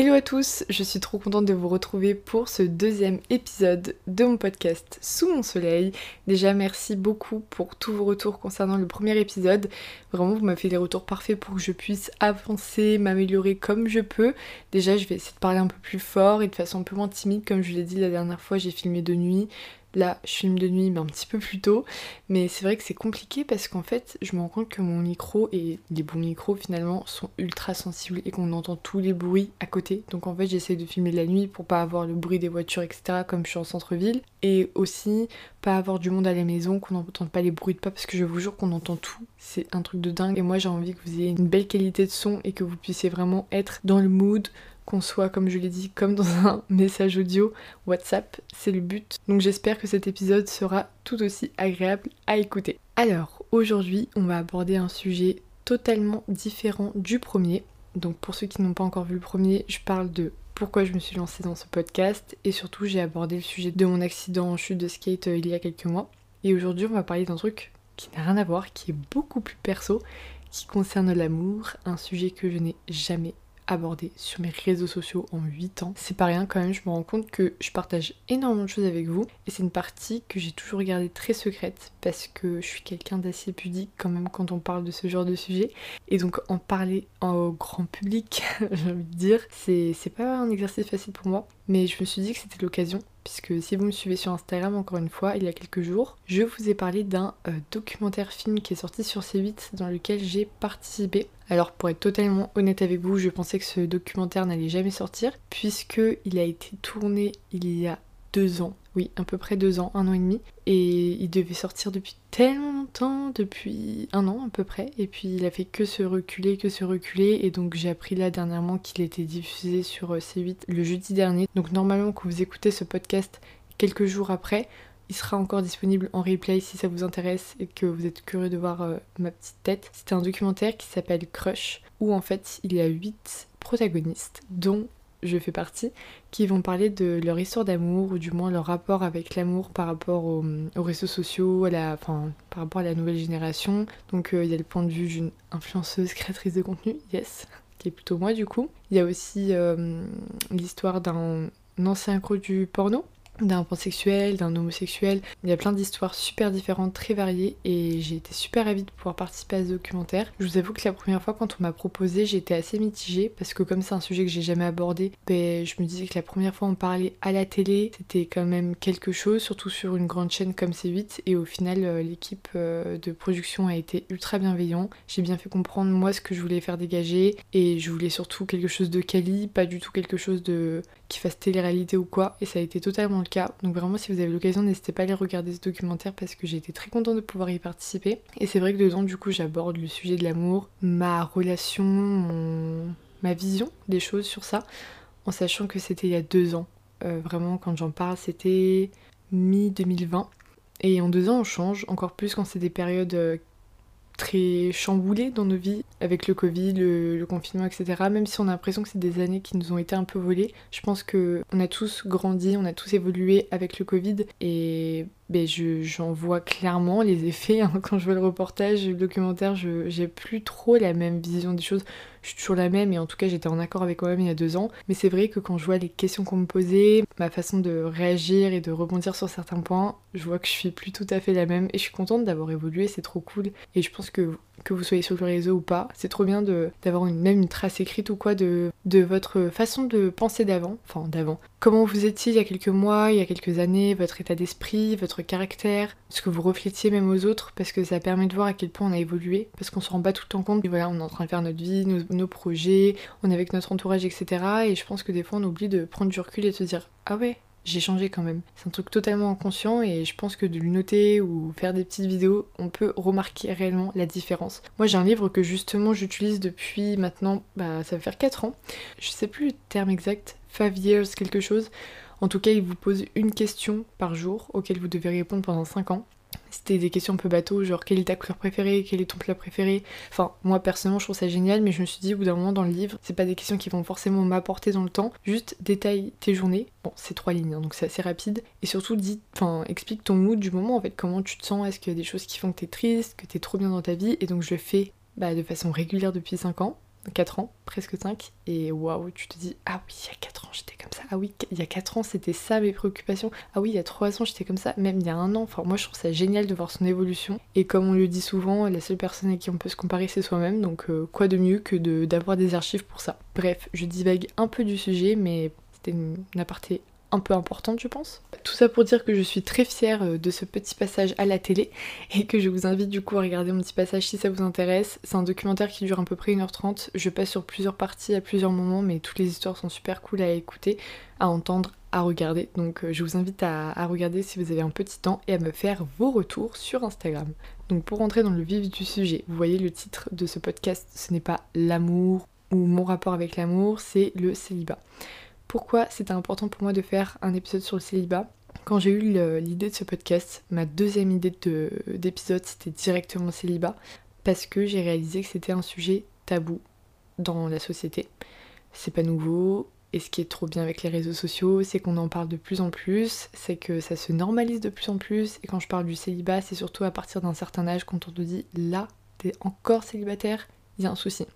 Hello à tous, je suis trop contente de vous retrouver pour ce deuxième épisode de mon podcast Sous mon soleil. Déjà merci beaucoup pour tous vos retours concernant le premier épisode. Vraiment vous m'avez fait des retours parfaits pour que je puisse avancer, m'améliorer comme je peux. Déjà je vais essayer de parler un peu plus fort et de façon un peu moins timide comme je l'ai dit la dernière fois j'ai filmé de nuit. Là, je filme de nuit, mais un petit peu plus tôt. Mais c'est vrai que c'est compliqué parce qu'en fait, je me rends compte que mon micro et les bons micros finalement sont ultra sensibles et qu'on entend tous les bruits à côté. Donc en fait, j'essaie de filmer la nuit pour pas avoir le bruit des voitures, etc. comme je suis en centre-ville. Et aussi, pas avoir du monde à la maison, qu'on n'entende pas les bruits de pas parce que je vous jure qu'on entend tout. C'est un truc de dingue. Et moi, j'ai envie que vous ayez une belle qualité de son et que vous puissiez vraiment être dans le mood qu'on soit, comme je l'ai dit, comme dans un message audio WhatsApp, c'est le but. Donc j'espère que cet épisode sera tout aussi agréable à écouter. Alors, aujourd'hui, on va aborder un sujet totalement différent du premier. Donc pour ceux qui n'ont pas encore vu le premier, je parle de pourquoi je me suis lancée dans ce podcast et surtout j'ai abordé le sujet de mon accident en chute de skate euh, il y a quelques mois. Et aujourd'hui, on va parler d'un truc qui n'a rien à voir, qui est beaucoup plus perso, qui concerne l'amour, un sujet que je n'ai jamais abordé sur mes réseaux sociaux en 8 ans. C'est pas rien quand même, je me rends compte que je partage énormément de choses avec vous et c'est une partie que j'ai toujours gardée très secrète parce que je suis quelqu'un d'assez pudique quand même quand on parle de ce genre de sujet. Et donc en parler au grand public, j'ai envie de dire, c'est pas un exercice facile pour moi. Mais je me suis dit que c'était l'occasion puisque si vous me suivez sur Instagram encore une fois, il y a quelques jours, je vous ai parlé d'un euh, documentaire film qui est sorti sur C8 dans lequel j'ai participé. Alors pour être totalement honnête avec vous, je pensais que ce documentaire n'allait jamais sortir puisque il a été tourné il y a deux ans, oui, à peu près deux ans, un an et demi, et il devait sortir depuis tellement longtemps, depuis un an à peu près, et puis il a fait que se reculer, que se reculer, et donc j'ai appris là dernièrement qu'il était diffusé sur euh, C8 le jeudi dernier. Donc normalement quand vous écoutez ce podcast quelques jours après, il sera encore disponible en replay si ça vous intéresse et que vous êtes curieux de voir euh, ma petite tête. C'était un documentaire qui s'appelle Crush, où en fait il y a 8 protagonistes, dont je fais partie, qui vont parler de leur histoire d'amour, ou du moins leur rapport avec l'amour par rapport aux, réseaux sociaux, par rapport à la nouvelle génération. Donc euh, il y a le point de vue d'une influenceuse créatrice de contenu, yes, qui est plutôt moi du coup. Il y a aussi euh, l'histoire d'un ancien crew du porno, d'un pansexuel, d'un homosexuel. Il y a plein d'histoires super différentes, très variées et j'ai été super ravie de pouvoir participer à ce documentaire. Je vous avoue que la première fois quand on m'a proposé, j'étais assez mitigée parce que comme c'est un sujet que j'ai jamais abordé, ben, je me disais que la première fois on parlait à la télé, c'était quand même quelque chose, surtout sur une grande chaîne comme C8 et au final euh, l'équipe euh, de production a été ultra bienveillant. J'ai bien fait comprendre moi ce que je voulais faire dégager et je voulais surtout quelque chose de quali, pas du tout quelque chose de qui fasse télé-réalité ou quoi et ça a été totalement le cas. Donc vraiment si vous avez l'occasion n'hésitez pas à aller regarder ce documentaire parce que j'ai été très contente de pouvoir y participer. Et c'est vrai que dedans du coup j'aborde le sujet de l'amour, ma relation, ma vision des choses sur ça, en sachant que c'était il y a deux ans. Euh, vraiment quand j'en parle c'était mi-2020. Et en deux ans on change, encore plus quand c'est des périodes euh, très chamboulées dans nos vies avec le Covid, le, confinement, etc. Même si on a l'impression que c'est des années qui nous ont été un peu volées, je pense que on a tous grandi, on a tous évolué avec le Covid et ben j'en vois clairement les effets. Hein. Quand je vois le reportage, le documentaire, j'ai plus trop la même vision des choses. Je suis toujours la même et en tout cas j'étais en accord avec moi-même il y a deux ans. Mais c'est vrai que quand je vois les questions qu'on me posait, ma façon de réagir et de rebondir sur certains points, je vois que je suis plus tout à fait la même et je suis contente d'avoir évolué, c'est trop cool. Et je pense que que vous soyez sur le réseau ou pas. C'est trop bien d'avoir une, même une trace écrite ou quoi de, de votre façon de penser d'avant. Enfin, d'avant. Comment vous étiez il y a quelques mois, il y a quelques années, votre état d'esprit, votre caractère, ce que vous reflétiez même aux autres, parce que ça permet de voir à quel point on a évolué, parce qu'on se rend pas tout le temps compte. Et voilà, on est en train de faire notre vie, nos, nos projets, on est avec notre entourage, etc. Et je pense que des fois on oublie de prendre du recul et de se dire Ah ouais, j'ai changé quand même. C'est un truc totalement inconscient et je pense que de le noter ou faire des petites vidéos, on peut remarquer réellement la différence. Moi j'ai un livre que justement j'utilise depuis maintenant, bah ça va faire 4 ans. Je sais plus le terme exact, 5 years quelque chose. En tout cas, il vous pose une question par jour auquel vous devez répondre pendant 5 ans. C'était des questions un peu bateau, genre quelle est ta couleur préférée, quel est ton plat préféré? Enfin, moi personnellement, je trouve ça génial, mais je me suis dit au bout d'un moment dans le livre, c'est pas des questions qui vont forcément m'apporter dans le temps. Juste détaille tes journées. Bon, c'est trois lignes, hein, donc c'est assez rapide. Et surtout, dis, enfin, explique ton mood du moment, en fait, comment tu te sens? Est-ce qu'il y a des choses qui font que t'es triste, que t'es trop bien dans ta vie? Et donc, je le fais bah, de façon régulière depuis 5 ans. 4 ans, presque 5, et waouh, tu te dis, ah oui, il y a 4 ans j'étais comme ça, ah oui, il y a 4 ans c'était ça mes préoccupations, ah oui, il y a 3 ans j'étais comme ça, même il y a un an, enfin moi je trouve ça génial de voir son évolution, et comme on le dit souvent, la seule personne à qui on peut se comparer c'est soi-même, donc euh, quoi de mieux que d'avoir des archives pour ça. Bref, je divague un peu du sujet, mais c'était une, une aparté un peu importante, je pense. Tout ça pour dire que je suis très fière euh, de ce petit passage à la télé et que je vous invite du coup à regarder mon petit passage si ça vous intéresse. C'est un documentaire qui dure à peu près 1h30. Je passe sur plusieurs parties à plusieurs moments, mais toutes les histoires sont super cool à écouter, à entendre, à regarder. Donc euh, je vous invite à, à regarder si vous avez un petit temps et à me faire vos retours sur Instagram. Donc pour rentrer dans le vif du sujet, vous voyez le titre de ce podcast, ce n'est pas l'amour ou mon rapport avec l'amour, c'est le célibat pourquoi c'était important pour moi de faire un épisode sur le célibat. Quand j'ai eu l'idée de ce podcast, ma deuxième idée d'épisode c'était directement célibat parce que j'ai réalisé que c'était un sujet tabou dans la société. C'est pas nouveau, et ce qui est trop bien avec les réseaux sociaux, c'est qu'on en parle de plus en plus, c'est que ça se normalise de plus en plus, et quand je parle du célibat, c'est surtout à partir d'un certain âge, quand on te dit là, t'es encore célibataire, il y a un souci.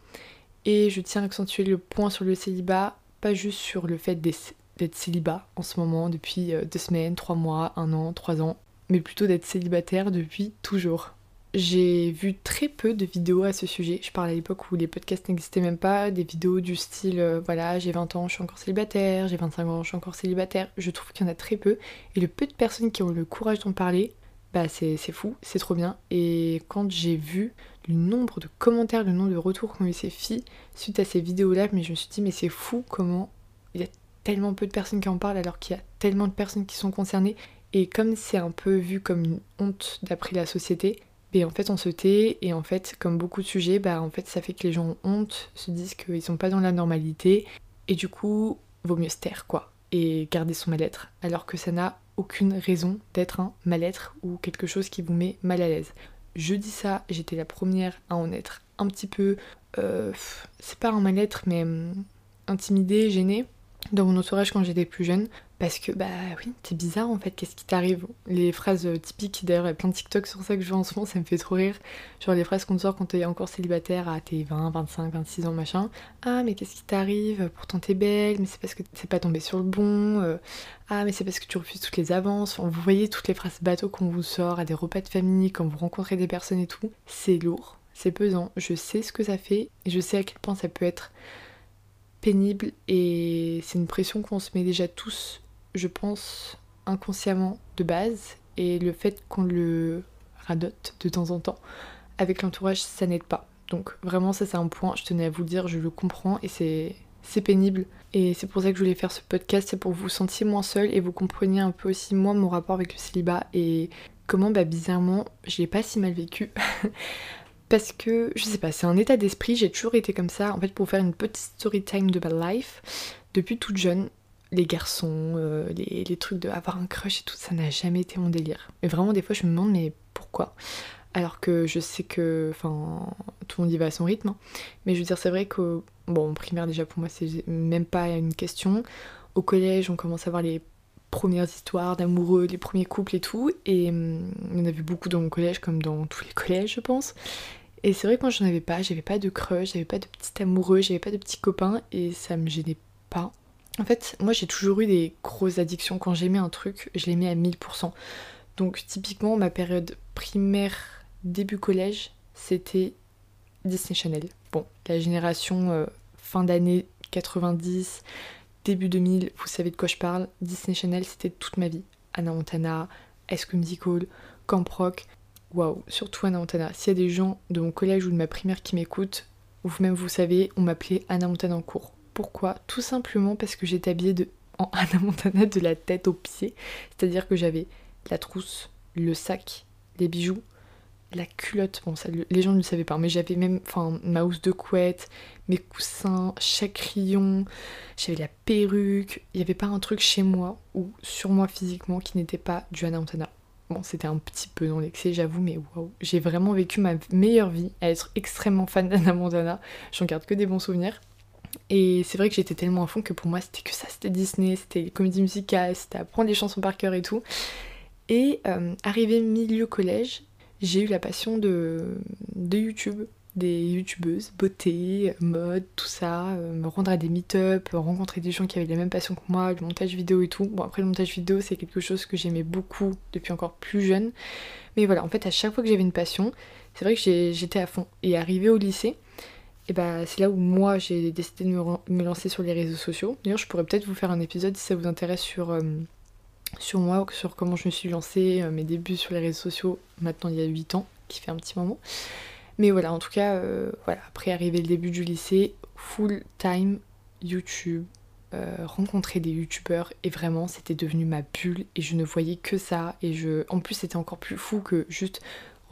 Et je tiens à accentuer le point sur le célibat, pas juste sur le fait d'être célibat en ce moment depuis euh, deux semaines, trois mois, un an, trois ans, mais plutôt d'être célibataire depuis toujours. J'ai vu très peu de vidéos à ce sujet. Je parle à l'époque où les podcasts n'existaient même pas, des vidéos du style euh, voilà, j'ai 20 ans, je suis encore célibataire, j'ai 25 ans, je suis encore célibataire. Je trouve qu'il y en a très peu. Et le peu de personnes qui ont le courage d'en parler, bah c'est fou, c'est trop bien. Et quand j'ai vu le nombre de commentaires, le nombre de retours qu'ont eu ces filles suite à ces vidéos-là, mais je me suis dit, mais c'est fou comment il y a tellement peu de personnes qui en parlent alors qu'il y a tellement de personnes qui sont concernées. Et comme c'est un peu vu comme une honte d'après la société, ben en fait on se tait et en fait comme beaucoup de sujets, bah en fait ça fait que les gens ont honte, se disent qu'ils sont pas dans la normalité et du coup vaut mieux se taire quoi et garder son mal-être alors que ça n'a aucune raison d'être un mal-être ou quelque chose qui vous met mal à l'aise je dis ça, j'étais la première à en être un petit peu, euh, c'est pas un mal-être, mais hum, intimidée, gênée dans mon entourage quand j'étais plus jeune. Parce que, bah oui, c'est bizarre en fait, qu'est-ce qui t'arrive? Les phrases euh, typiques, d'ailleurs, il y a plein de TikTok sur ça que je vois en ce moment, ça me fait trop rire. Genre les phrases qu'on te sort quand t'es encore célibataire à tes 20, 25, 26 ans, machin. Ah, mais qu'est-ce qui t'arrive? Pourtant t'es belle, mais c'est parce que t'es pas tombé sur le bon. Euh. Ah, mais c'est parce que tu refuses toutes les avances. vous voyez toutes les phrases bateaux qu'on vous sort à des repas de famille, quand vous rencontrez des personnes et tout. C'est lourd, c'est pesant. Je sais ce que ça fait et je sais à quel point ça peut être pénible et c'est une pression qu'on se met déjà tous, je pense, inconsciemment de base et le fait qu'on le radote de temps en temps avec l'entourage, ça n'aide pas. Donc vraiment ça c'est un point, je tenais à vous le dire, je le comprends et c'est pénible et c'est pour ça que je voulais faire ce podcast, c'est pour vous sentiez moins seul et vous compreniez un peu aussi moi mon rapport avec le célibat et comment bah bizarrement je l'ai pas si mal vécu parce que, je sais pas, c'est un état d'esprit, j'ai toujours été comme ça. En fait, pour faire une petite story time de ma life, depuis toute jeune, les garçons, euh, les, trucs de avoir un crush et tout, ça n'a jamais été mon délire. Et vraiment, des fois, je me demande, mais pourquoi? Alors que je sais que, enfin, tout le monde y va à son rythme. Hein. Mais je veux dire, c'est vrai que, bon, en primaire, déjà, pour moi, c'est même pas une question. Au collège, on commence à voir les premières histoires d'amoureux, les premiers couples et tout. Et hum, on en a vu beaucoup dans mon collège, comme dans tous les collèges, je pense. Et c'est vrai que moi j'en avais pas, j'avais pas de crush, j'avais pas de petit amoureux, j'avais pas de petits copains et ça me gênait pas. En fait, moi j'ai toujours eu des grosses addictions. Quand j'aimais un truc, je l'aimais à 1000%. Donc typiquement ma période primaire, début collège, c'était Disney Channel. Bon, la génération euh, fin d'année 90, début 2000, vous savez de quoi je parle. Disney Channel, c'était toute ma vie. Anna Montana, High Musical, Camp Rock. Waouh, surtout Anna Montana. S'il y a des gens de mon collège ou de ma primaire qui m'écoutent, ou même vous savez, on m'appelait Anna Montana en cours. Pourquoi? Tout simplement parce que j'étais habillée de... en Anna Montana de la tête aux pieds. C'est-à-dire que j'avais la trousse, le sac, les bijoux, la culotte, bon les gens ne le savaient pas, mais j'avais même ma housse de couette, mes coussins, chaque rayon, j'avais la perruque, il n'y avait pas un truc chez moi ou sur moi physiquement qui n'était pas du Anna Montana. Bon, c'était un petit peu dans l'excès, j'avoue, mais waouh, j'ai vraiment vécu ma meilleure vie à être extrêmement fan d'Anna Montana. J'en garde que des bons souvenirs. Et c'est vrai que j'étais tellement à fond que pour moi c'était que ça, c'était Disney, c'était les comédies musicales, c'était apprendre les chansons par cœur et tout. Et euh, arrivé milieu collège, j'ai eu la passion de, de YouTube des youtubeuses, beauté, mode, tout ça, euh, me rendre à des meet-up, rencontrer des gens qui avaient la même passion que moi, le montage vidéo et tout. Bon après le montage vidéo c'est quelque chose que j'aimais beaucoup depuis encore plus jeune. Mais voilà, en fait à chaque fois que j'avais une passion, c'est vrai que j'étais à fond. Et arrivé au lycée, et bah c'est là où moi j'ai décidé de me, lancer sur les réseaux sociaux. D'ailleurs je pourrais peut-être vous faire un épisode si ça vous intéresse sur, euh, sur moi, sur comment je me suis lancée, euh, mes débuts sur les réseaux sociaux maintenant il y a 8 ans, qui fait un petit moment. Mais voilà, en tout cas, euh, voilà, après arriver le début du lycée, full time YouTube, rencontrer des youtubeurs et vraiment c'était devenu ma bulle et je ne voyais que ça et je en plus c'était encore plus fou que juste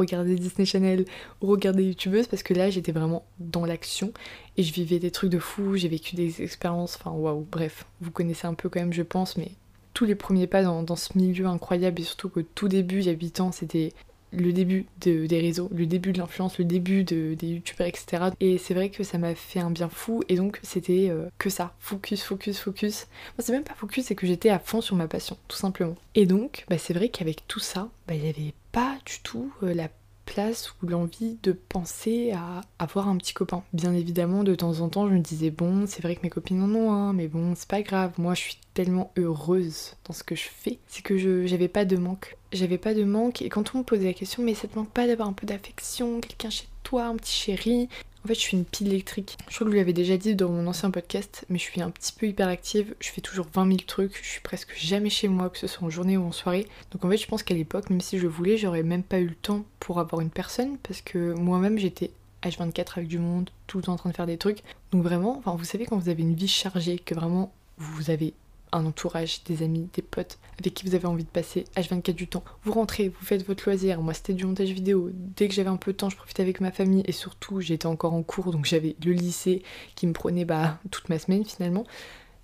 regarder Disney Channel regarder youtubeuses parce que là j'étais vraiment dans l'action et je vivais des trucs de fou, j'ai vécu des expériences, enfin waouh, bref, vous connaissez un peu quand même je pense mais tous les premiers pas dans, ce milieu incroyable et surtout que tout début il y a 8 ans c'était le début des réseaux, le début de l'influence, le début des youtubeurs, etc. Et c'est vrai que ça m'a fait un bien fou et donc c'était euh, que ça, focus, focus, focus. Moi c'est même pas focus, c'est que j'étais à fond sur ma passion, tout simplement. Et donc bah, c'est vrai qu'avec tout ça, bah, il n'y avait pas du tout euh, la place ou l'envie de penser à avoir un petit copain. Bien évidemment, de temps en temps, je me disais, bon, c'est vrai que mes copines en ont un, mais bon, c'est pas grave. Moi, je suis tellement heureuse dans ce que je fais, c'est que j'avais pas de manque. J'avais pas de manque, et quand on me posait la question, mais ça te manque pas d'avoir un peu d'affection, quelqu'un chez toi, un petit chéri? En fait, je suis une pile électrique. Je crois que je lui avais déjà dit dans mon ancien podcast, mais je suis un petit peu hyperactive. Je fais toujours 20 000 trucs. Je suis presque jamais chez moi, que ce soit en journée ou en soirée. Donc en fait, je pense qu'à l'époque, même si je voulais, j'aurais même pas eu le temps pour avoir une personne parce que moi-même, j'étais H24 avec du monde, tout le temps en train de faire des trucs. Donc vraiment, enfin, vous savez, quand vous avez une vie chargée, que vraiment vous avez un entourage, des amis, des potes avec qui vous avez envie de passer H24 du temps. Vous rentrez, vous faites votre loisir. Moi, c'était du montage vidéo. Dès que j'avais un peu de temps, je profitais avec ma famille et surtout, j'étais encore en cours, donc j'avais le lycée qui me prenait bah, toute ma semaine finalement.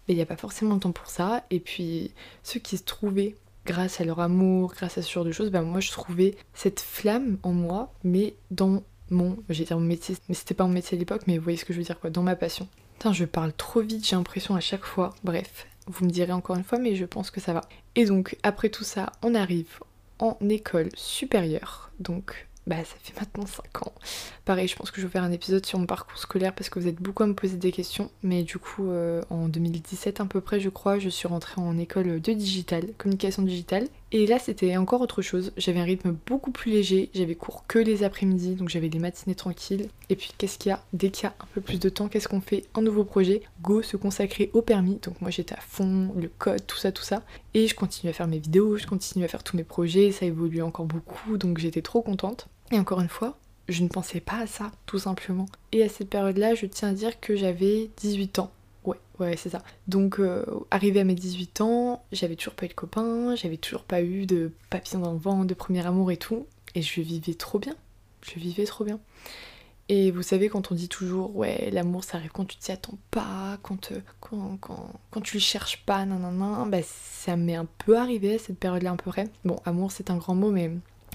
Mais il n'y a pas forcément le temps pour ça. Et puis, ceux qui se trouvaient grâce à leur amour, grâce à ce genre de choses, bah moi je trouvais cette flamme en moi, mais dans mon, dire mon métier, mais c'était pas mon métier à l'époque, mais vous voyez ce que je veux dire quoi, dans ma passion. Putain, je parle trop vite, j'ai l'impression à chaque fois. Bref, vous me direz encore une fois, mais je pense que ça va. Et donc, après tout ça, on arrive en école supérieure. Donc, bah ça fait maintenant 5 ans. Pareil, je pense que je vais faire un épisode sur mon parcours scolaire parce que vous êtes beaucoup à me poser des questions. Mais du coup, euh, en 2017 à peu près, je crois, je suis rentrée en école de digital, communication digitale. Et là, c'était encore autre chose. J'avais un rythme beaucoup plus léger. J'avais cours que les après-midi, donc j'avais des matinées tranquilles. Et puis, qu'est-ce qu'il y a? Dès qu'il y a un peu plus de temps, qu'est-ce qu'on fait? Un nouveau projet. Go se consacrer au permis. Donc moi, j'étais à fond, le code, tout ça, tout ça. Et je continue à faire mes vidéos, je continue à faire tous mes projets. Ça évolue encore beaucoup, donc j'étais trop contente. Et encore une fois, je ne pensais pas à ça, tout simplement. Et à cette période-là, je tiens à dire que j'avais 18 ans. Ouais, ouais, c'est ça. Donc, euh, arrivé à mes 18 ans, j'avais toujours pas eu de copain, j'avais toujours pas eu de papillon dans le vent, de premier amour et tout. Et je vivais trop bien. Je vivais trop bien. Et vous savez, quand on dit toujours, ouais, l'amour ça arrive quand tu t'y attends pas, quand, euh, quand, tu le cherches pas, nanana, bah ça m'est un peu arrivé à cette période-là, un peu près. Bon, amour c'est un grand mot, mais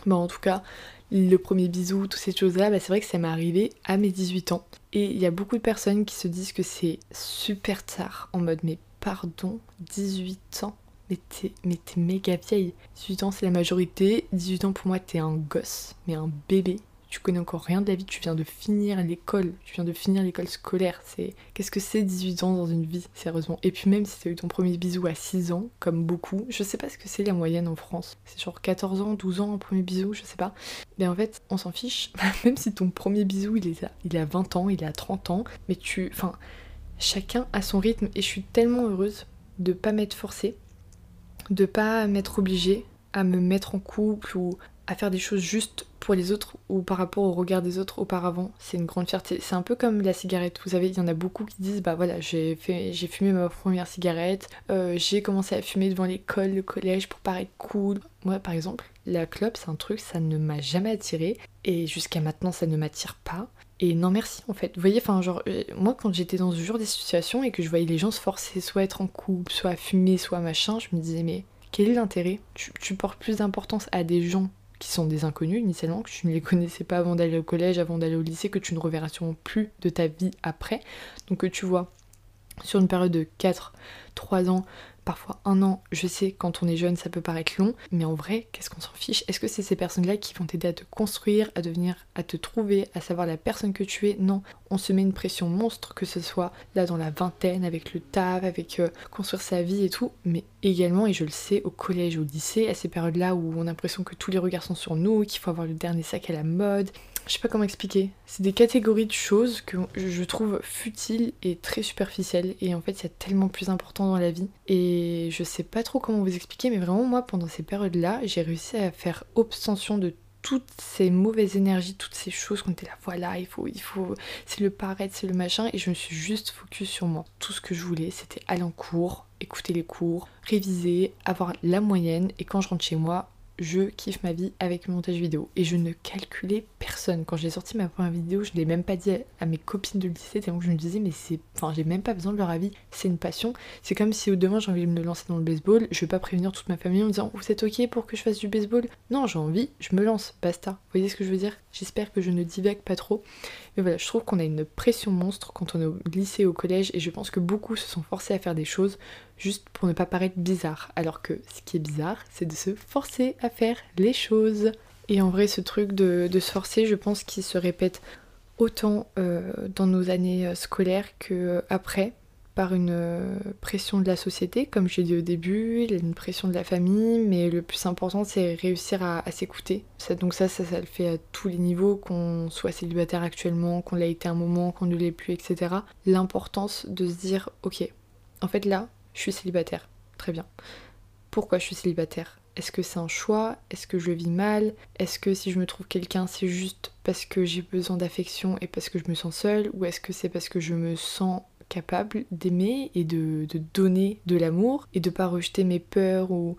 bon, en tout cas, le premier bisou, toutes ces choses-là, bah, c'est vrai que ça m'est arrivé à mes 18 ans. Et il y a beaucoup de personnes qui se disent que c'est super tard, en mode mais pardon, 18 ans mais t'es, mais t'es méga vieille. 18 ans c'est la majorité, 18 ans pour moi t'es un gosse, mais un bébé tu connais encore rien de la vie, tu viens de finir l'école, tu viens de finir l'école scolaire. C'est qu'est-ce que c'est 18 ans dans une vie, sérieusement? Et puis même si tu as eu ton premier bisou à 6 ans, comme beaucoup, je sais pas ce que c'est la moyenne en France. C'est genre 14 ans, 12 ans un premier bisou, je sais pas. Mais en fait, on s'en fiche. même si ton premier bisou, il est à, il a 20 ans, il a 30 ans, mais tu enfin chacun a son rythme et je suis tellement heureuse de pas m'être forcée, de pas m'être obligée à me mettre en couple ou à faire des choses juste pour les autres ou par rapport au regard des autres auparavant. C'est une grande fierté. C'est un peu comme la cigarette. Vous savez, il y en a beaucoup qui disent bah voilà, j'ai fumé ma première cigarette, euh, j'ai commencé à fumer devant l'école, le collège pour paraître cool. Moi, par exemple, la clope, c'est un truc, ça ne m'a jamais attiré et jusqu'à maintenant, ça ne m'attire pas. Et non merci en fait. Vous voyez, enfin genre, euh, moi quand j'étais dans ce genre de situation et que je voyais les gens se forcer soit à être en couple, soit à fumer, soit à machin, je me disais mais quel est l'intérêt? Tu portes plus d'importance à des gens qui sont des inconnus initialement, que tu ne les connaissais pas avant d'aller au collège, avant d'aller au lycée, que tu ne reverras sûrement plus de ta vie après. Donc que tu vois sur une période de 4, 3 ans, parfois un an. Je sais, quand on est jeune, ça peut paraître long, mais en vrai, qu'est-ce qu'on s'en fiche? Est-ce que c'est ces personnes-là qui vont t'aider à te construire, à devenir, à te trouver, à savoir la personne que tu es? Non, on se met une pression monstre, que ce soit là dans la vingtaine, avec le taf, avec euh, construire sa vie et tout, mais également, et je le sais, au collège, au lycée, à ces périodes-là où on a l'impression que tous les regards sont sur nous, qu'il faut avoir le dernier sac à la mode, je sais pas comment expliquer. C'est des catégories de choses que je trouve futiles et très superficielles. Et en fait, il y a tellement plus important dans la vie. Et je sais pas trop comment vous expliquer, mais vraiment, moi, pendant ces périodes-là, j'ai réussi à faire abstention de toutes ces mauvaises énergies, toutes ces choses qu'on était là, voilà, il faut, il faut, c'est le paraître, c'est le machin, et je me suis juste focus sur moi. Tout ce que je voulais, c'était aller en cours, écouter les cours, réviser, avoir la moyenne, et quand je rentre chez moi, je kiffe ma vie avec le montage vidéo. Et je ne calculais personne. Quand j'ai sorti ma première vidéo, je ne l'ai même pas dit à mes copines de lycée, tellement que je me disais, mais c'est. Enfin, j'ai même pas besoin de leur avis, c'est une passion. C'est comme si demain j'ai envie de me lancer dans le baseball, je vais pas prévenir toute ma famille en me disant, vous êtes ok pour que je fasse du baseball? Non, j'ai envie, je me lance, basta. Vous voyez ce que je veux dire? J'espère que je ne divague pas trop. Mais voilà, je trouve qu'on a une pression monstre quand on est au lycée, au collège, et je pense que beaucoup se sont forcés à faire des choses juste pour ne pas paraître bizarre. Alors que ce qui est bizarre, c'est de se forcer à faire les choses. Et en vrai, ce truc de, se forcer, je pense qu'il se répète autant euh, dans nos années euh, scolaires que euh, après par une pression de la société, comme j'ai dit au début, une pression de la famille, mais le plus important c'est réussir à, s'écouter. donc ça, ça, ça le fait à tous les niveaux, qu'on soit célibataire actuellement, qu'on l'a été un moment, qu'on ne l'est plus, etc. L'importance de se dire, ok, en fait là, je suis célibataire. Très bien. Pourquoi je suis célibataire? Est-ce que c'est un choix? Est-ce que je vis mal? Est-ce que si je me trouve quelqu'un, c'est juste parce que j'ai besoin d'affection et parce que je me sens seule? Ou est-ce que c'est parce que je me sens capable d'aimer et de, donner de l'amour et de pas rejeter mes peurs ou,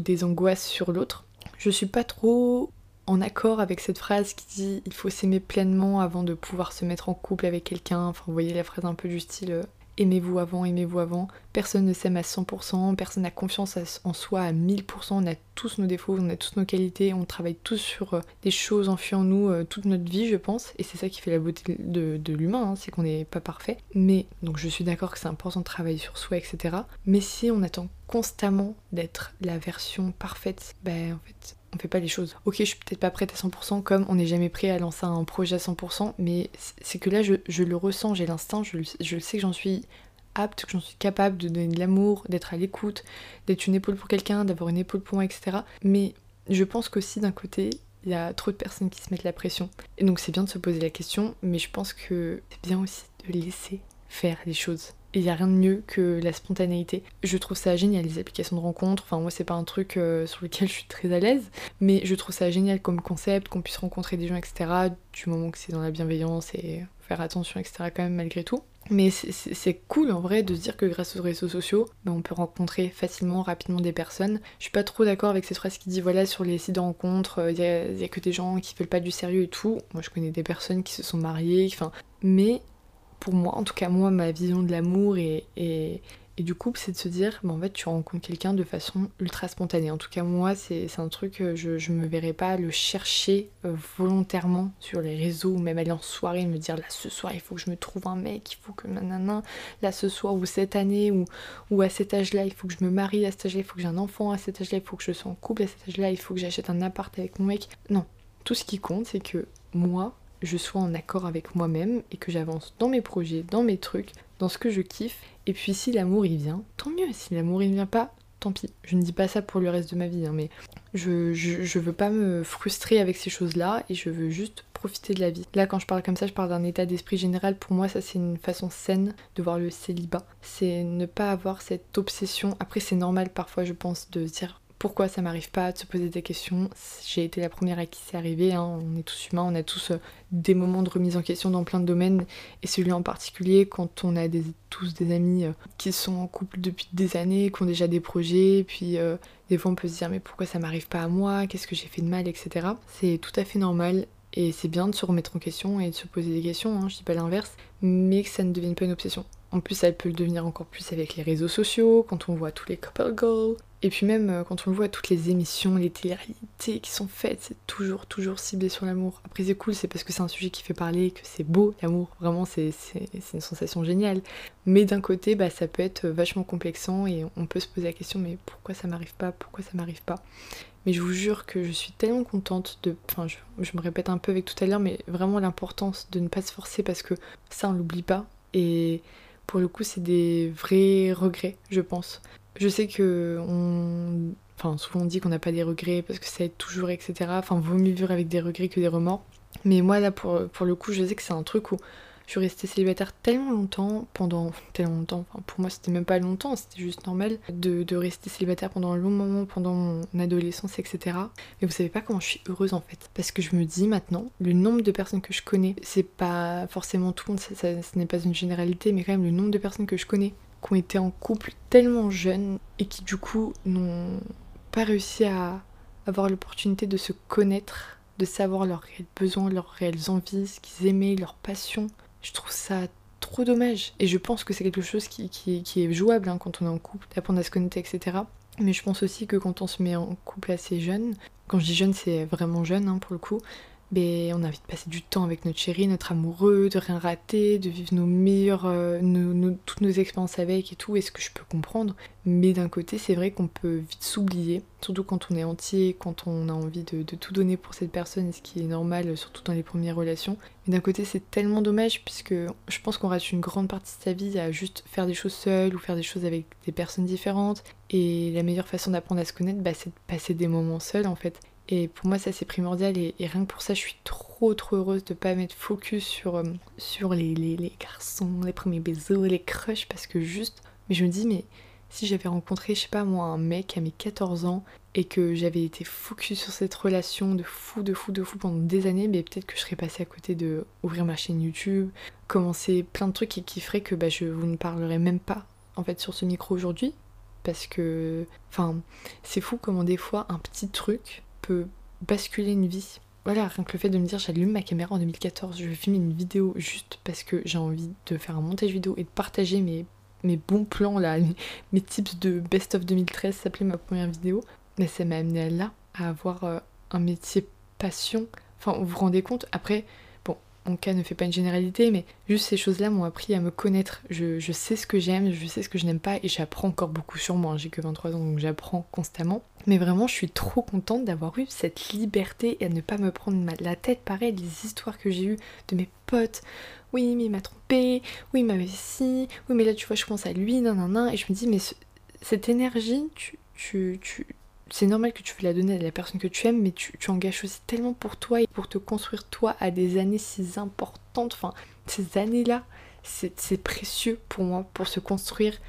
des angoisses sur l'autre? Je suis pas trop en accord avec cette phrase qui dit il faut s'aimer pleinement avant de pouvoir se mettre en couple avec quelqu'un. Enfin, vous voyez la phrase un peu du style euh, aimez-vous avant, aimez-vous avant. Personne ne s'aime à 100%, personne n'a confiance en soi à 1000%. On a tous nos défauts, on a tous nos qualités, on travaille tous sur euh, des choses enfuies en nous euh, toute notre vie, je pense. Et c'est ça qui fait la beauté de, l'humain, hein, c'est qu'on n'est pas parfait. Mais, donc je suis d'accord que c'est important de travailler sur soi, etc. Mais si on attend constamment d'être la version parfaite, ben en fait, on fait pas les choses. Ok, je suis peut-être pas prête à 100%, comme on n'est jamais prêt à lancer un projet à 100%, mais c'est que là, je, le ressens, j'ai l'instinct, je, je sais que j'en suis apte, que j'en suis capable de donner de l'amour, d'être à l'écoute, d'être une épaule pour quelqu'un, d'avoir une épaule pour moi, etc. Mais je pense qu'aussi d'un côté, il y a trop de personnes qui se mettent la pression. Et donc c'est bien de se poser la question, mais je pense que c'est bien aussi de laisser faire les choses. Et il n'y a rien de mieux que la spontanéité. Je trouve ça génial, les applications de rencontres. Enfin, moi, c'est pas un truc euh, sur lequel je suis très à l'aise, mais je trouve ça génial comme concept, qu'on puisse rencontrer des gens, etc. Du moment que c'est dans la bienveillance et faire attention, etc. quand même, malgré tout. Mais c'est cool en vrai de se dire que grâce aux réseaux sociaux, ben, on peut rencontrer facilement, rapidement des personnes. Je suis pas trop d'accord avec cette phrase qui dit voilà, sur les sites de rencontres, il euh, y, a que des gens qui veulent pas du sérieux et tout. Moi, je connais des personnes qui se sont mariées, enfin. Mais pour moi, en tout cas moi, ma vision de l'amour et, et, du couple, c'est de se dire, bah, en fait, tu rencontres quelqu'un de façon ultra spontanée. En tout cas, moi, c'est un truc, euh, je, je me verrais pas le chercher euh, volontairement sur les réseaux ou même aller en soirée et me dire, là, ce soir, il faut que je me trouve un mec, il faut que nanana, là, ce soir ou cette année ou, ou à cet âge-là, il faut que je me marie à cet âge-là, il faut que j'ai un enfant à cet âge-là, il faut que je sois en couple à cet âge-là, il faut que j'achète un appart avec mon mec. Non, tout ce qui compte, c'est que moi, je sois en accord avec moi-même et que j'avance dans mes projets, dans mes trucs, dans ce que je kiffe. Et puis si l'amour il vient, tant mieux. Si l'amour il vient pas, tant pis. Je ne dis pas ça pour le reste de ma vie, hein, mais je, je, veux pas me frustrer avec ces choses-là et je veux juste profiter de la vie. Là, quand je parle comme ça, je parle d'un état d'esprit général. Pour moi, ça c'est une façon saine de voir le célibat. C'est ne pas avoir cette obsession. Après, c'est normal parfois, je pense, de dire pourquoi ça m'arrive pas, de se poser des questions. J'ai été la première à qui c'est arrivé, hein. on est tous humains, on a tous euh, des moments de remise en question dans plein de domaines, et celui en particulier quand on a tous des amis euh, qui sont en couple depuis des années, qui ont déjà des projets, puis euh, des fois on peut se dire mais pourquoi ça m'arrive pas à moi, qu'est-ce que j'ai fait de mal, etc. C'est tout à fait normal. Et c'est bien de se remettre en question et de se poser des questions, hein, je dis pas l'inverse, mais que ça ne devienne pas une obsession. En plus, elle peut le devenir encore plus avec les réseaux sociaux, quand on voit tous les couple goals. Et puis même euh, quand on le voit, toutes les émissions, les télé-réalités qui sont faites, c'est toujours, toujours ciblé sur l'amour. Après c'est cool, c'est parce que c'est un sujet qui fait parler, que c'est beau l'amour, vraiment c'est une sensation géniale. Mais d'un côté, bah, ça peut être vachement complexant et on peut se poser la question, mais pourquoi ça m'arrive pas? Pourquoi ça m'arrive pas? Mais je vous jure que je suis tellement contente de. Enfin, je, je me répète un peu avec tout à l'heure, mais vraiment l'importance de ne pas se forcer parce que ça, on l'oublie pas. Et pour le coup, c'est des vrais regrets, je pense. Je sais que on... Enfin, souvent on dit qu'on n'a pas des regrets parce que ça aide toujours, etc. Enfin, vaut mieux vivre avec des regrets que des remords. Mais moi, là, pour, pour le coup, je sais que c'est un truc où suis restée célibataire tellement longtemps, pendant tellement longtemps, pour moi c'était même pas longtemps, c'était juste normal de, de, rester célibataire pendant un long moment, pendant mon adolescence, etc. Mais vous savez pas comment je suis heureuse en fait. Parce que je me dis maintenant, le nombre de personnes que je connais, c'est pas forcément tout le monde, ça, ce n'est pas une généralité, mais quand même le nombre de personnes que je connais qui ont été en couple tellement jeunes et qui du coup n'ont pas réussi à avoir l'opportunité de se connaître, de savoir leurs réels besoins, leurs réelles envies, ce qu'ils aimaient, leurs passions. Je trouve ça trop dommage. Et je pense que c'est quelque chose qui, est jouable hein, quand on est en couple, d'apprendre à se connaître, etc. Mais je pense aussi que quand on se met en couple assez jeune, quand je dis jeune, c'est vraiment jeune hein, pour le coup, on a envie de passer du temps avec notre chéri, notre amoureux, de rien rater, de vivre nos meilleurs, euh, toutes nos expériences avec et tout, est-ce que je peux comprendre Mais d'un côté, c'est vrai qu'on peut vite s'oublier, surtout quand on est entier, quand on a envie de, tout donner pour cette personne, ce qui est normal, surtout dans les premières relations. Mais d'un côté, c'est tellement dommage, puisque je pense qu'on reste une grande partie de sa vie à juste faire des choses seul ou faire des choses avec des personnes différentes. Et la meilleure façon d'apprendre à se connaître, bah, c'est de passer des moments seuls en fait. Et pour moi, ça c'est primordial. Et, rien que pour ça, je suis trop trop heureuse de pas mettre focus sur, euh, sur les, les, garçons, les premiers bisous, les crushs. Parce que juste, mais je me dis, mais si j'avais rencontré, je sais pas moi, un mec à mes 14 ans et que j'avais été focus sur cette relation de fou, de fou, de fou pendant des années, mais peut-être que je serais passée à côté de ouvrir ma chaîne YouTube, commencer plein de trucs qui feraient que bah, je vous ne parlerai même pas en fait sur ce micro aujourd'hui. Parce que, enfin, c'est fou comment des fois un petit truc peut basculer une vie. Voilà, rien que le fait de me dire j'allume ma caméra en 2014, je vais filmer une vidéo juste parce que j'ai envie de faire un montage vidéo et de partager mes, mes bons plans là, mes, tips de Best of 2013, ça s'appelait ma première vidéo. Mais ça m'a amené là, à avoir euh, un métier passion. Enfin, vous vous rendez compte Après, mon cas ne fait pas une généralité, mais juste ces choses-là m'ont appris à me connaître. Je, sais ce que j'aime, je sais ce que je n'aime pas, et j'apprends encore beaucoup sur moi. J'ai que 23 ans, donc j'apprends constamment. Mais vraiment, je suis trop contente d'avoir eu cette liberté et à ne pas me prendre la tête. Pareil, les histoires que j'ai eues de mes potes. Oui, mais il m'a trompé. Oui, il m'avait si. Oui, mais là, tu vois, je pense à lui, nan, nan, nan. Et je me dis, mais cette énergie, tu, tu, tu, c'est normal que tu veux la donner à la personne que tu aimes, mais tu, engages aussi tellement pour toi et pour te construire toi à des années si importantes. Enfin, ces années-là, c'est précieux pour moi, pour se construire,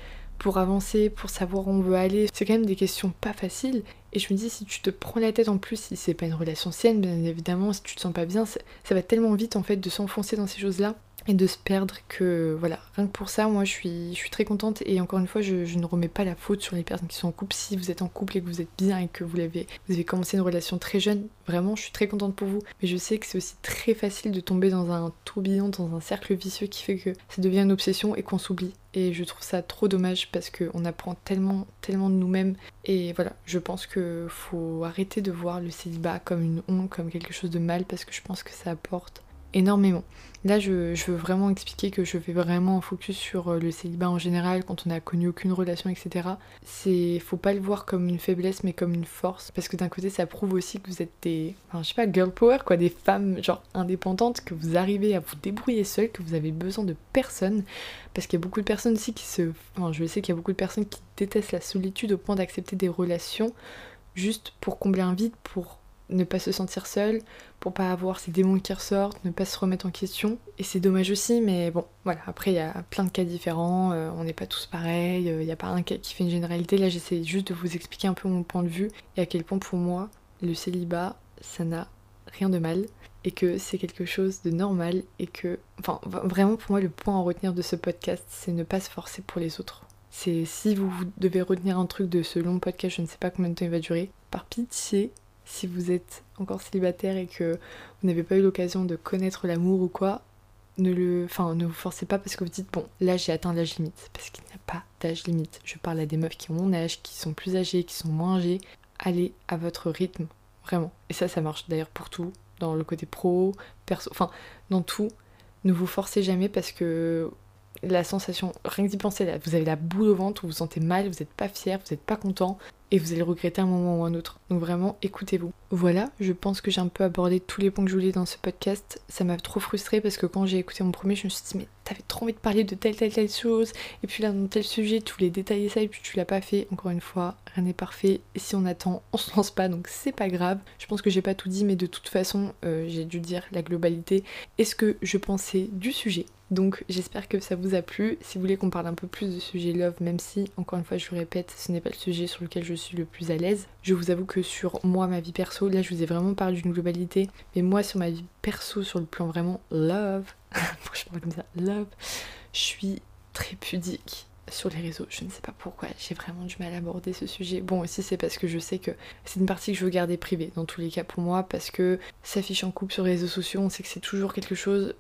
pour avancer, pour savoir où on veut aller. C'est quand même des questions pas faciles. Et je me dis, si tu te prends la tête en plus, si c'est pas une relation saine, bien évidemment, si tu te sens pas bien, ça va tellement vite en fait de s'enfoncer dans ces choses-là et de se perdre que voilà rien que pour ça moi je suis, je suis très contente. Et encore une fois je, ne remets pas la faute sur les personnes qui sont en couple. Si vous êtes en couple et que vous êtes bien et que vous avez, vous avez commencé une relation très jeune vraiment je suis très contente pour vous. Mais je sais que c'est aussi très facile de tomber dans un tourbillon dans un cercle vicieux qui fait que ça devient une obsession et qu'on s'oublie. Et je trouve ça trop dommage parce qu'on apprend tellement tellement de nous-mêmes. Et voilà je pense que faut arrêter de voir le célibat comme une honte comme quelque chose de mal parce que je pense que ça apporte énormément. Là, je, veux vraiment expliquer que je fais vraiment un focus sur euh, le célibat en général, quand on n'a connu aucune relation, etc. C'est, faut pas le voir comme une faiblesse, mais comme une force, parce que d'un côté, ça prouve aussi que vous êtes des, enfin, je sais pas, girl power, quoi, des femmes genre indépendantes, que vous arrivez à vous débrouiller seule, que vous avez besoin de personne, parce qu'il y a beaucoup de personnes aussi qui se, enfin, je sais qu'il y a beaucoup de personnes qui détestent la solitude au point d'accepter des relations juste pour combler un vide, pour ne pas se sentir seul, pour pas avoir ces démons qui ressortent, ne pas se remettre en question. Et c'est dommage aussi, mais bon, voilà, après il y a plein de cas différents, euh, on n'est pas tous pareils, euh, il n'y a pas un cas qui fait une généralité. Là j'essaie juste de vous expliquer un peu mon point de vue et à quel point pour moi, le célibat, ça n'a rien de mal et que c'est quelque chose de normal et que, enfin vraiment pour moi le point à retenir de ce podcast, c'est ne pas se forcer pour les autres. C'est si vous devez retenir un truc de ce long podcast, je ne sais pas combien de temps il va durer, par pitié, si vous êtes encore célibataire et que vous n'avez pas eu l'occasion de connaître l'amour ou quoi, ne le, ne vous forcez pas parce que vous dites bon, là j'ai atteint l'âge limite, parce qu'il n'y a pas d'âge limite. Je parle à des meufs qui ont mon âge, qui sont plus âgées, qui sont moins âgées. Allez à votre rythme, vraiment. Et ça, ça marche d'ailleurs pour tout, dans le côté pro, perso, enfin, dans tout. Ne vous forcez jamais parce que la sensation, rien que d'y penser, vous avez la boule au ventre, vous vous sentez mal, vous n'êtes pas fier, vous n'êtes pas content, et vous allez le regretter un moment ou un autre. Donc vraiment, écoutez-vous. Voilà, je pense que j'ai un peu abordé tous les points que je voulais dans ce podcast. Ça m'a trop frustrée parce que quand j'ai écouté mon premier, je me suis dit, mais t'avais trop envie de parler de telle, telle, telle chose, et puis là, dans tel sujet, tu voulais détailler ça, et puis tu l'as pas fait. Encore une fois, rien n'est parfait, et si on attend, on se lance pas, donc c'est pas grave. Je pense que j'ai pas tout dit, mais de toute façon, euh, j'ai dû dire la globalité est ce que je pensais du sujet. Donc j'espère que ça vous a plu. Si vous voulez qu'on parle un peu plus de sujet love, même si, encore une fois, je vous répète, ce n'est pas le sujet sur lequel je suis le plus à l'aise. Je vous avoue que sur moi, ma vie perso, là je vous ai vraiment parlé d'une globalité, mais moi sur ma vie perso, sur le plan vraiment love, je comme ça, love, je suis très pudique sur les réseaux. Je ne sais pas pourquoi, j'ai vraiment du mal à aborder ce sujet. Bon, aussi c'est parce que je sais que c'est une partie que je veux garder privée, dans tous les cas pour moi, parce que s'affiche en couple sur les réseaux sociaux, on sait que c'est toujours quelque chose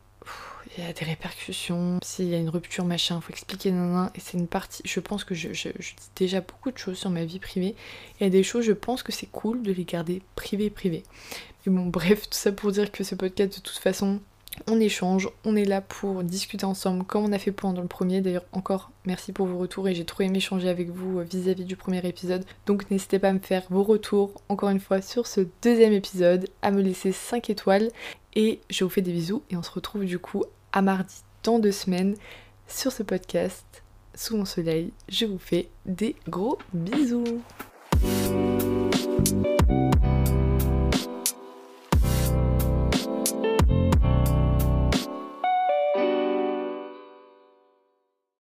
il y a des répercussions, s'il y a une rupture, machin, faut expliquer, nan, et c'est une partie, je pense que je, dis déjà beaucoup de choses sur ma vie privée, il y a des choses, je pense que c'est cool de les garder privées, privées. Mais bon, bref, tout ça pour dire que ce podcast, de toute façon, on échange, on est là pour discuter ensemble comme on a fait pendant le premier. D'ailleurs, encore merci pour vos retours et j'ai trop aimé échanger avec vous euh, vis-à-vis -vis du premier épisode. Donc n'hésitez pas à me faire vos retours encore une fois sur ce deuxième épisode, à me laisser 5 étoiles et je vous fais des bisous et on se retrouve du coup à mardi dans deux semaines sur ce podcast sous mon soleil. Je vous fais des gros bisous.